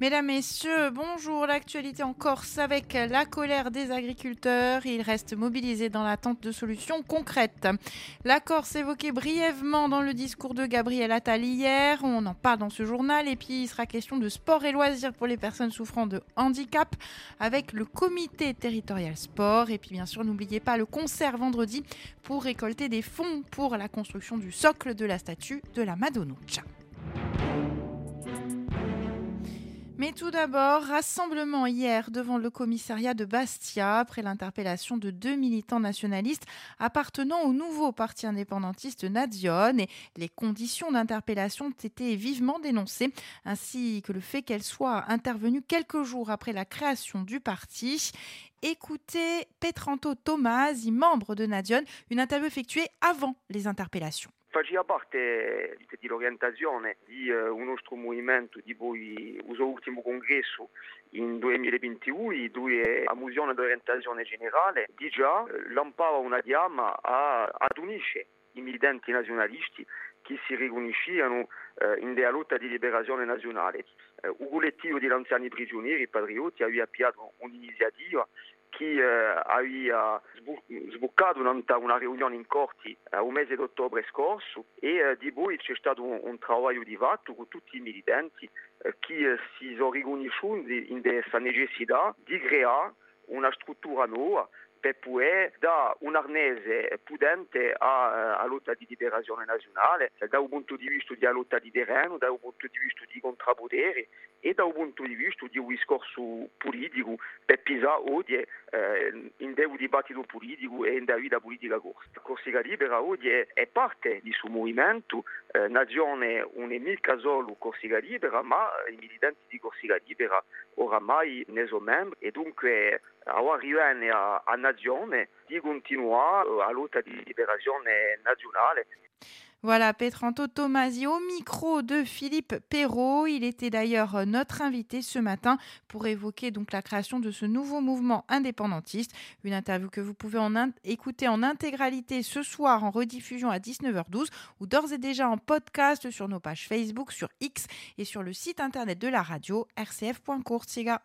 Mesdames, Messieurs, bonjour. L'actualité en Corse avec la colère des agriculteurs. Ils restent mobilisés dans l'attente de solutions concrètes. La Corse évoquée brièvement dans le discours de Gabriel Attal hier. On en parle dans ce journal. Et puis, il sera question de sport et loisirs pour les personnes souffrant de handicap avec le comité territorial sport. Et puis, bien sûr, n'oubliez pas le concert vendredi pour récolter des fonds pour la construction du socle de la statue de la Madonuccia. Mais tout d'abord, rassemblement hier devant le commissariat de Bastia après l'interpellation de deux militants nationalistes appartenant au nouveau parti indépendantiste Nadion. Et les conditions d'interpellation ont été vivement dénoncées, ainsi que le fait qu'elles soient intervenues quelques jours après la création du parti. Écoutez Petranto Tomasi, membre de Nadion, une interview effectuée avant les interpellations. Faceva parte dell'orientazione di uh, un nostro movimento di poi il suo ultimo congresso in 2021 dove a musione d'orientazione generale di già lampava una chiama a, ad unisce i militanti nazionalisti che si riconoscevano uh, in della lotta di liberazione nazionale. Un collettivo di anziani prigionieri patrioti aveva avviato un'iniziativa che eh, aveva sboccato una, una, riunione in corti eh, un mese d'ottobre scorso e eh, di poi c'è stato un, un, lavoro di fatto con tutti i militanti che si sono riconosciuti in questa necessità di creare una struttura nuova poter dare un arnese potente alla lotta di liberazione nazionale, da un punto di vista della lotta di terreno, da un punto di vista di contrappotere e da un punto di vista di un discorso politico per pisare oggi eh, in un dibattito politico e in una vita politica corsa. Corsica Libera oggi è parte di suo movimento, eh, nazione non è mica solo Corsica Libera, ma i militanti di Corsica Libera oramai ne sono membri e dunque di liberazione nazionale. Voilà, Petranto Tomasi au micro de Philippe Perrault. Il était d'ailleurs notre invité ce matin pour évoquer donc la création de ce nouveau mouvement indépendantiste. Une interview que vous pouvez écouter en intégralité ce soir en rediffusion à 19h12 ou d'ores et déjà en podcast sur nos pages Facebook, sur X et sur le site internet de la radio rcf.courtiga.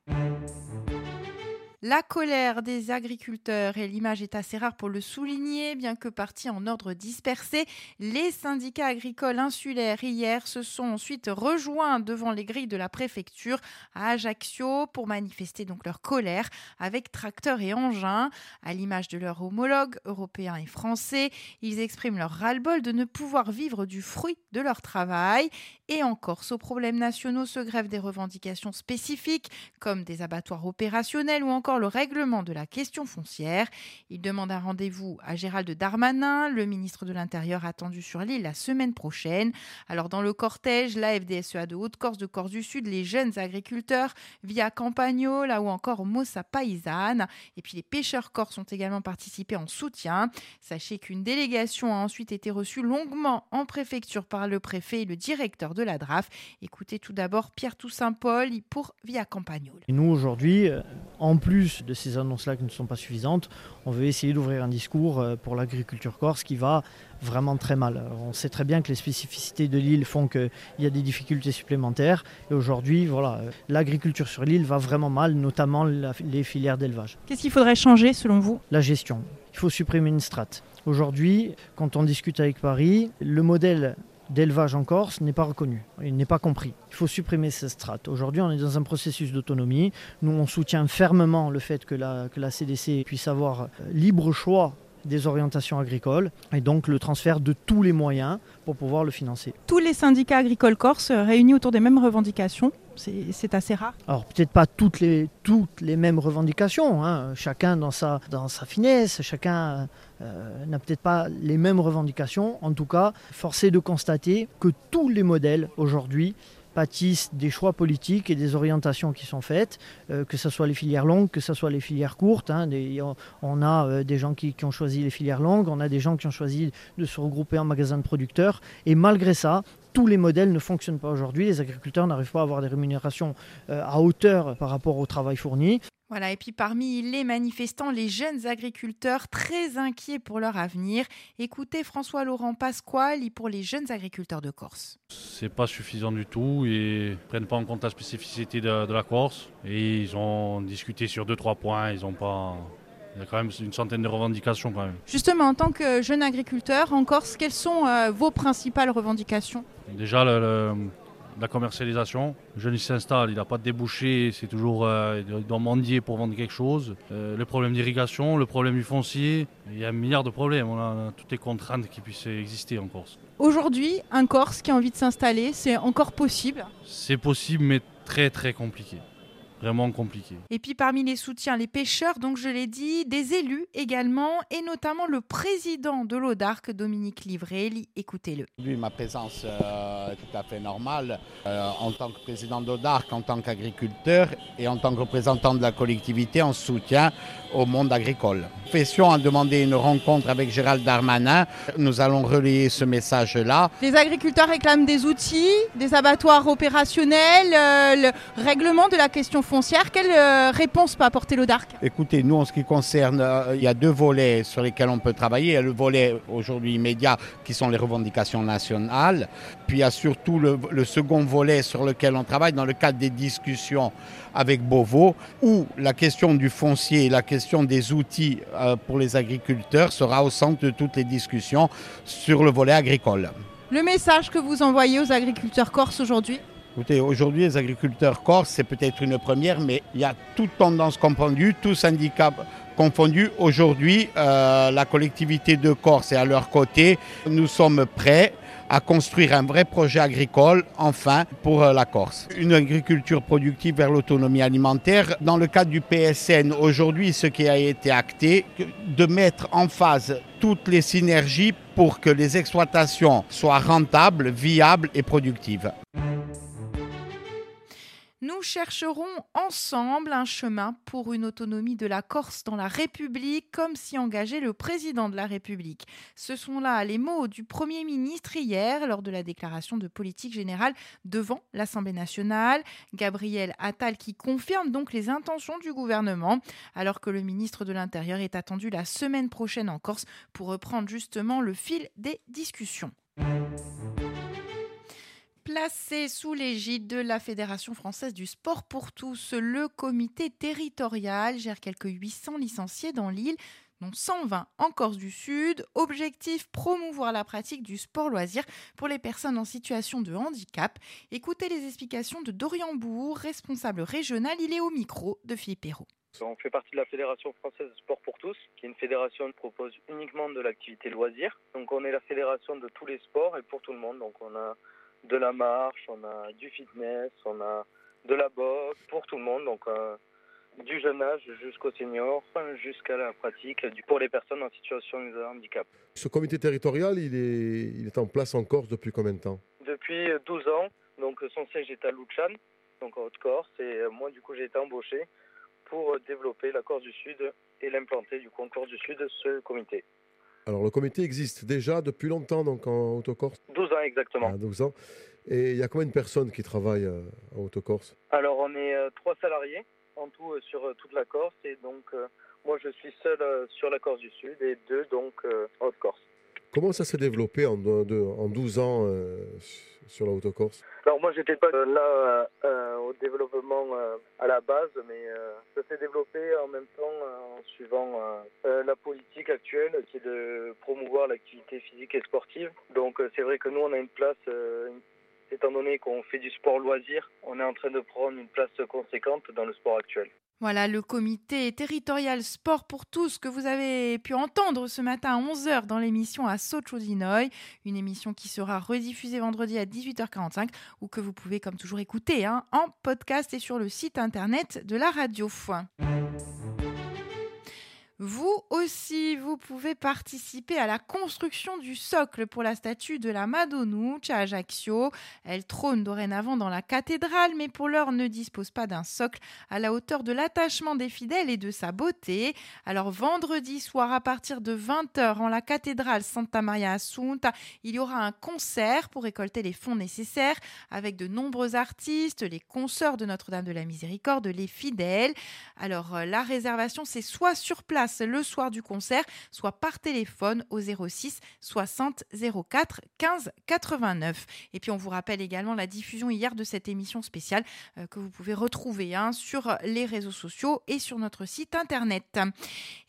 La colère des agriculteurs, et l'image est assez rare pour le souligner, bien que partis en ordre dispersé, les syndicats agricoles insulaires hier se sont ensuite rejoints devant les grilles de la préfecture à Ajaccio pour manifester donc leur colère avec tracteurs et engins. À l'image de leurs homologues européens et français, ils expriment leur ras-le-bol de ne pouvoir vivre du fruit de leur travail. Et en Corse, aux problèmes nationaux se grèvent des revendications spécifiques comme des abattoirs opérationnels ou encore le règlement de la question foncière. Il demande un rendez-vous à Gérald Darmanin, le ministre de l'Intérieur attendu sur l'île la semaine prochaine. Alors dans le cortège, la FDSEA de Haute-Corse, de Corse du Sud, les jeunes agriculteurs via Campagno, là ou encore Mossa Paysanne. Et puis les pêcheurs corses ont également participé en soutien. Sachez qu'une délégation a ensuite été reçue longuement en préfecture par le préfet et le directeur de la DRAF. Écoutez tout d'abord Pierre Toussaint-Paul pour Via Campagnol. Nous aujourd'hui, en plus de ces annonces-là qui ne sont pas suffisantes, on veut essayer d'ouvrir un discours pour l'agriculture corse qui va vraiment très mal. On sait très bien que les spécificités de l'île font qu'il y a des difficultés supplémentaires. Et aujourd'hui, voilà, l'agriculture sur l'île va vraiment mal, notamment la, les filières d'élevage. Qu'est-ce qu'il faudrait changer selon vous? La gestion. Il faut supprimer une strate. Aujourd'hui, quand on discute avec Paris, le modèle d'élevage en Corse n'est pas reconnu, il n'est pas compris. Il faut supprimer cette strate. Aujourd'hui, on est dans un processus d'autonomie. Nous, on soutient fermement le fait que la, que la CDC puisse avoir libre choix des orientations agricoles et donc le transfert de tous les moyens pour pouvoir le financer. Tous les syndicats agricoles corses réunis autour des mêmes revendications, c'est assez rare. Alors peut-être pas toutes les, toutes les mêmes revendications, hein. chacun dans sa, finesse, chacun euh, n'a peut-être pas les mêmes revendications. En tout cas, force est de constater que tous les modèles aujourd'hui pâtissent des choix politiques et des orientations qui sont faites, euh, que ce soit les filières longues, que ce soit les filières courtes. Hein, on a euh, des gens qui, qui, ont choisi les filières longues, on a des gens qui ont choisi de se regrouper en magasins de producteurs. Et malgré ça, tous les modèles ne fonctionnent pas aujourd'hui. Les agriculteurs n'arrivent pas à avoir des rémunérations euh, à hauteur par rapport au travail fourni. Voilà, et puis parmi les manifestants, les jeunes agriculteurs très inquiets pour leur avenir. Écoutez François-Laurent Pasquale pour les jeunes agriculteurs de Corse. C'est pas suffisant du tout et ils prennent pas en compte la spécificité de, de la Corse. Et ils ont discuté sur deux trois points. Ils ont pas. Il y a quand même une centaine de revendications quand même. Justement, en tant que jeune agriculteur en Corse, quelles sont euh, vos principales revendications? Déjà le, le- la commercialisation. Le jeune il s'installe, il n'a pas de débouché, c'est toujours euh, il doit mendier pour vendre quelque chose. Euh, le problème d'irrigation, le problème du foncier, il y a un milliard de problèmes. On a toutes les contraintes qui puissent exister en Corse. Aujourd'hui, un Corse qui a envie de s'installer, c'est encore possible? C'est possible mais très très compliqué. Vraiment compliqué. Et puis parmi les soutiens, les pêcheurs, donc je l'ai dit, des élus également, et notamment le président de l'Audarc, Dominique Livrelli. Écoutez-le. Lui, ma présence euh, est tout à fait normale euh, en tant que président d'Audarc, en tant qu'agriculteur et en tant que représentant de la collectivité en soutien au monde agricole. Fession a demandé une rencontre avec Gérald Darmanin. Nous allons relayer ce message-là. Les agriculteurs réclament des outils, des abattoirs opérationnels, euh, le règlement de la question foncière. Quelle euh, réponse peut apporter l'Audarc? Écoutez, nous, en ce qui concerne, euh, il y a deux volets sur lesquels on peut travailler. Il y a le volet aujourd'hui immédiat qui sont les revendications nationales. Puis il y a surtout le, le second volet sur lequel on travaille dans le cadre des discussions avec Beauvau, où la question du foncier et la question des outils pour les agriculteurs sera au centre de toutes les discussions sur le volet agricole. Le message que vous envoyez aux agriculteurs corses aujourd'hui? Écoutez, aujourd'hui, les agriculteurs corses, c'est peut-être une première, mais il y a toute tendance confondue, tous syndicats confondus. Aujourd'hui, euh, la collectivité de Corse est à leur côté. Nous sommes prêts à construire un vrai projet agricole, enfin, pour euh, la Corse. Une agriculture productive vers l'autonomie alimentaire. Dans le cadre du PSN, aujourd'hui, ce qui a été acté, de mettre en phase toutes les synergies pour que les exploitations soient rentables, viables et productives. Nous chercherons ensemble un chemin pour une autonomie de la Corse dans la République, comme s'y engageait le président de la République. Ce sont là les mots du Premier ministre hier lors de la déclaration de politique générale devant l'Assemblée nationale. Gabriel Attal qui confirme donc les intentions du gouvernement, alors que le ministre de l'Intérieur est attendu la semaine prochaine en Corse pour reprendre justement le fil des discussions. Placé sous l'égide de la Fédération française du sport pour tous, le comité territorial gère quelques 800 licenciés dans l'île dont 120 en Corse du Sud. Objectif promouvoir la pratique du sport loisir pour les personnes en situation de handicap. Écoutez les explications de Dorian Bourg, responsable régional. Il est au micro de Philippe Perrault. On fait partie de la Fédération française de sport pour tous, qui est une fédération qui propose uniquement de l'activité loisir. Donc on est la fédération de tous les sports et pour tout le monde. Donc on a de la marche, on a du fitness, on a de la boxe pour tout le monde. Donc euh, du jeune âge jusqu'au senior, jusqu'à la pratique pour les personnes en situation de handicap. Ce comité territorial, il est, il est en place en Corse depuis combien de temps? Depuis 12 ans, donc son siège est à Luchan, donc en Haute-Corse, et euh, moi du coup j'ai été embauché pour euh, développer la Corse du Sud et l'implanter du coup en Corse du Sud ce comité. Alors le comité existe déjà depuis longtemps donc en Haute-Corse, 12 ans exactement. 12 ans. Et il y a combien de personnes qui travaillent euh, en Haute-Corse? Alors on est euh, trois salariés en tout euh, sur toute la Corse et donc moi je suis seul sur la Corse du Sud et deux donc en Haute-Corse. Comment ça s'est développé en, en 12 ans euh, sur la Haute-Corse Alors moi j'étais pas euh, là euh, au développement à la base mais ça s'est développé en même temps en suivant la politique actuelle qui est de promouvoir l'activité physique et sportive. Donc c'est vrai que nous on a une place étant donné qu'on fait du sport loisir, on est en train de prendre une place conséquente dans le sport actuel. Voilà le comité territorial sport pour tous que vous avez pu entendre ce matin à 11h dans l'émission à Sochodinoy, une émission qui sera rediffusée vendredi à 18h45 ou que vous pouvez comme toujours écouter hein, en podcast et sur le site internet de la radio. Vous aussi, vous pouvez participer à la construction du socle pour la statue de la Madonnouche à Ajaccio. Elle trône dorénavant dans la cathédrale, mais pour l'heure ne dispose pas d'un socle à la hauteur de l'attachement des fidèles et de sa beauté. Alors vendredi soir à partir de 20h en la cathédrale Santa Maria Assunta, il y aura un concert pour récolter les fonds nécessaires avec de nombreux artistes, les consoeurs de Notre-Dame de la Miséricorde, les fidèles. Alors euh, la réservation c'est soit sur place le soir du concert, soit par téléphone au 06 60 04 15 89. Et puis on vous rappelle également la diffusion hier de cette émission spéciale euh, que vous pouvez retrouver hein, sur les réseaux sociaux et sur notre site internet.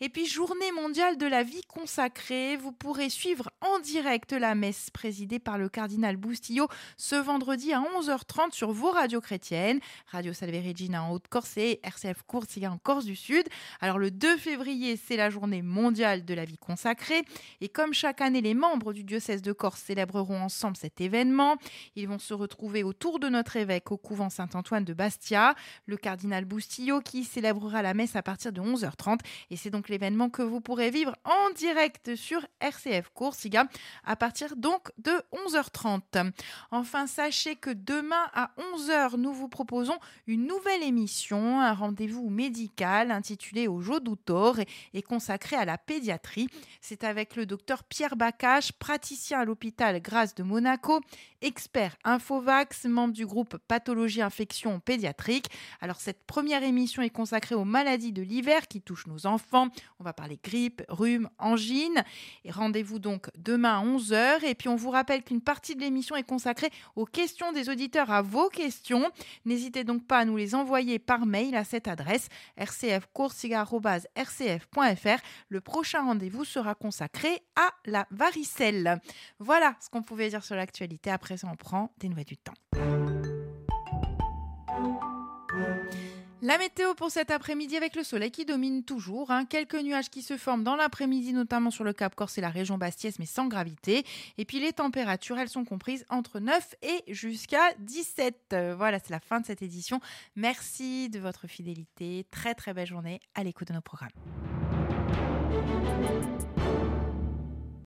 Et puis journée mondiale de la vie consacrée, vous pourrez suivre en direct la messe présidée par le cardinal Boustillo ce vendredi à 11h30 sur vos radios chrétiennes, Radio Salve Regina en Haute-Corse et RCF Coursiga en Corse du Sud. Alors le 2 février, c'est la journée mondiale de la vie consacrée et comme chaque année, les membres du diocèse de Corse célébreront ensemble cet événement. Ils vont se retrouver autour de notre évêque au couvent Saint-Antoine de Bastia, le cardinal Boustillo qui célébrera la messe à partir de 11h30 et c'est donc l'événement que vous pourrez vivre en direct sur RCF Coursiga à partir donc de 11h30. Enfin, sachez que demain à 11h, nous vous proposons une nouvelle émission, un rendez-vous médical intitulé Au jour d'Outor et consacré à la pédiatrie. C'est avec le docteur Pierre Baccache, praticien à l'hôpital Grâce de Monaco, expert Infovax, membre du groupe Pathologie Infection Pédiatrique. Alors cette première émission est consacrée aux maladies de l'hiver qui touchent nos enfants. On va parler grippe, rhume, angine. Rendez-vous donc demain à 11h. Et puis on vous rappelle qu'une partie de l'émission est consacrée aux questions des auditeurs, à vos questions. N'hésitez donc pas à nous les envoyer par mail à cette adresse Le prochain rendez-vous sera consacré à la varicelle. Voilà ce qu'on pouvait dire sur l'actualité. Après présent, on prend des nouvelles du temps. La météo pour cet après-midi avec le soleil qui domine toujours. Hein. Quelques nuages qui se forment dans l'après-midi, notamment sur le Cap Corse et la région Bastiès, mais sans gravité. Et puis les températures, elles sont comprises entre 9 et jusqu'à 17. voilà, c'est la fin de cette édition. Merci de votre fidélité. Très très belle journée à l'écoute de nos programmes. thank you